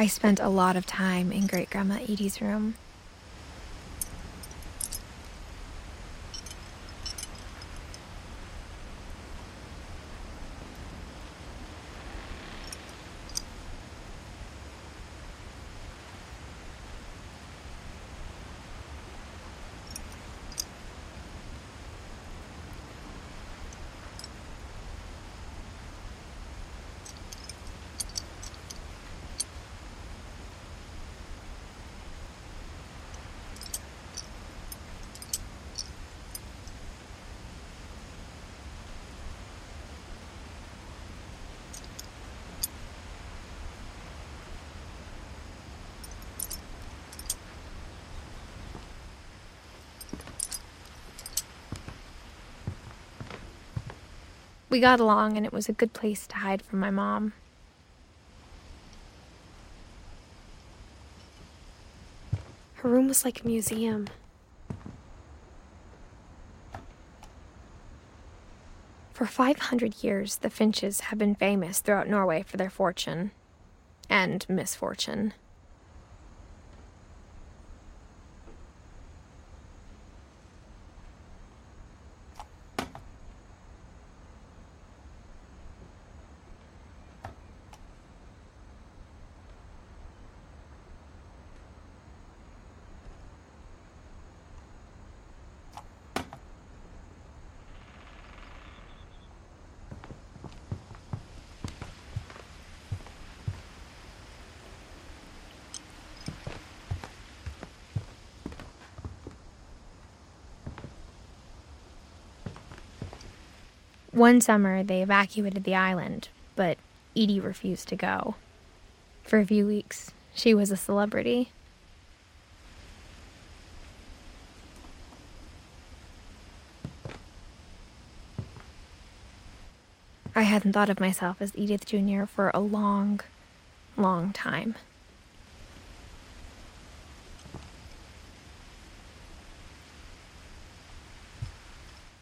I spent a lot of time in Great Grandma Edie's room. We got along, and it was a good place to hide from my mom. Her room was like a museum. For 500 years, the Finches have been famous throughout Norway for their fortune and misfortune. One summer, they evacuated the island, but Edie refused to go. For a few weeks, she was a celebrity. I hadn't thought of myself as Edith Jr. for a long, long time.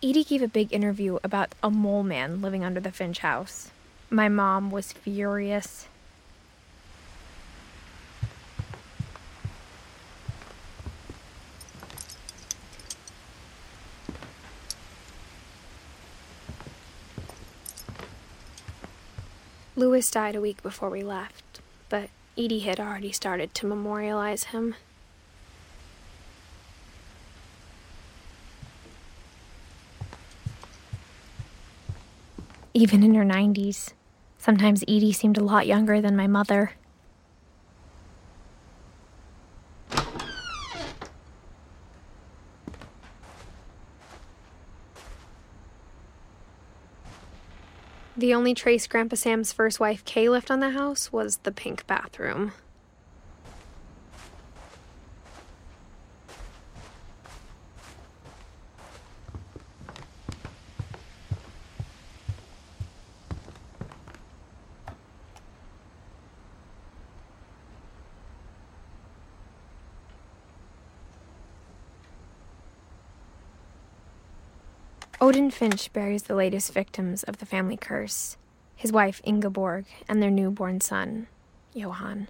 Edie gave a big interview about a mole man living under the Finch house. My mom was furious. Lewis died a week before we left, but Edie had already started to memorialize him. Even in her 90s, sometimes Edie seemed a lot younger than my mother. The only trace Grandpa Sam's first wife Kay left on the house was the pink bathroom. Odin Finch buries the latest victims of the family curse his wife Ingeborg and their newborn son, Johann.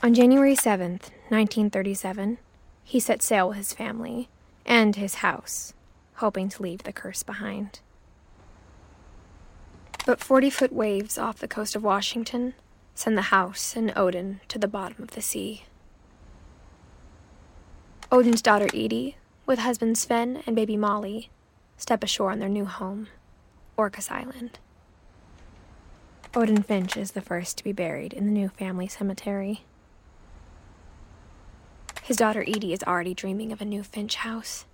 On January 7th, 1937, he set sail with his family and his house, hoping to leave the curse behind. But 40 foot waves off the coast of Washington send the house and Odin to the bottom of the sea. Odin's daughter Edie with husband Sven and baby Molly, step ashore on their new home, Orcas Island. Odin Finch is the first to be buried in the new family cemetery. His daughter Edie is already dreaming of a new Finch house.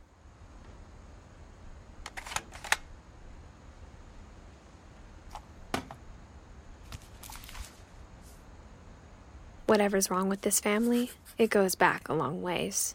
Whatever's wrong with this family, it goes back a long ways.